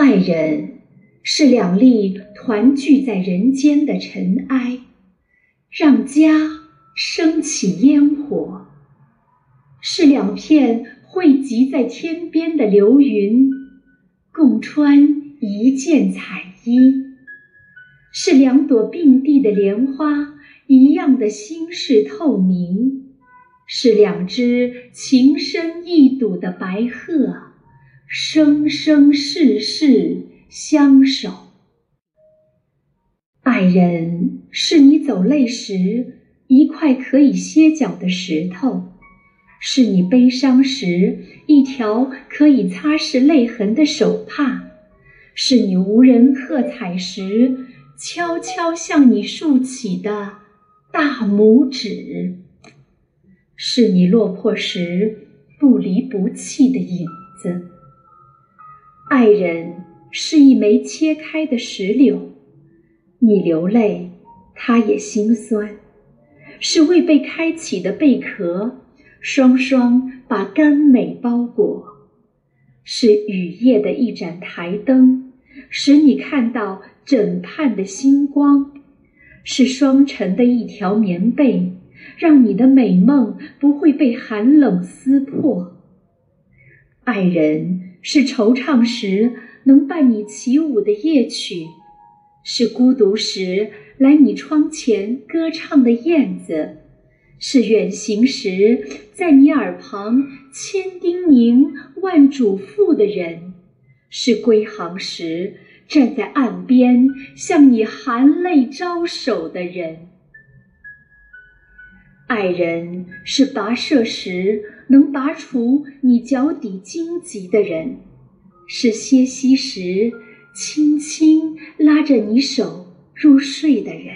爱人是两粒团聚在人间的尘埃，让家升起烟火；是两片汇集在天边的流云，共穿一件彩衣；是两朵并蒂的莲花，一样的心事透明。是两只情深意笃的白鹤，生生世世相守。爱人是你走累时一块可以歇脚的石头，是你悲伤时一条可以擦拭泪痕的手帕，是你无人喝彩时悄悄向你竖起的大拇指。是你落魄时不离不弃的影子。爱人是一枚切开的石榴，你流泪，他也心酸。是未被开启的贝壳，双双把甘美包裹。是雨夜的一盏台灯，使你看到枕畔的星光。是双层的一条棉被。让你的美梦不会被寒冷撕破。爱人是惆怅时能伴你起舞的夜曲，是孤独时来你窗前歌唱的燕子，是远行时在你耳旁千叮咛万嘱咐的人，是归航时站在岸边向你含泪招手的人。爱人是跋涉时能拔除你脚底荆棘的人，是歇息时轻轻拉着你手入睡的人，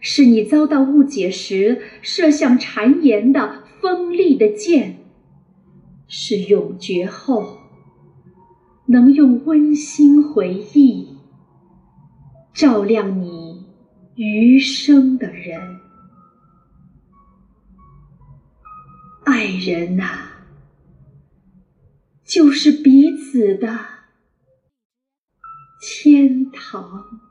是你遭到误解时射向谗言的锋利的箭，是永绝后能用温馨回忆照亮你余生的人。爱人呐，就是彼此的天堂。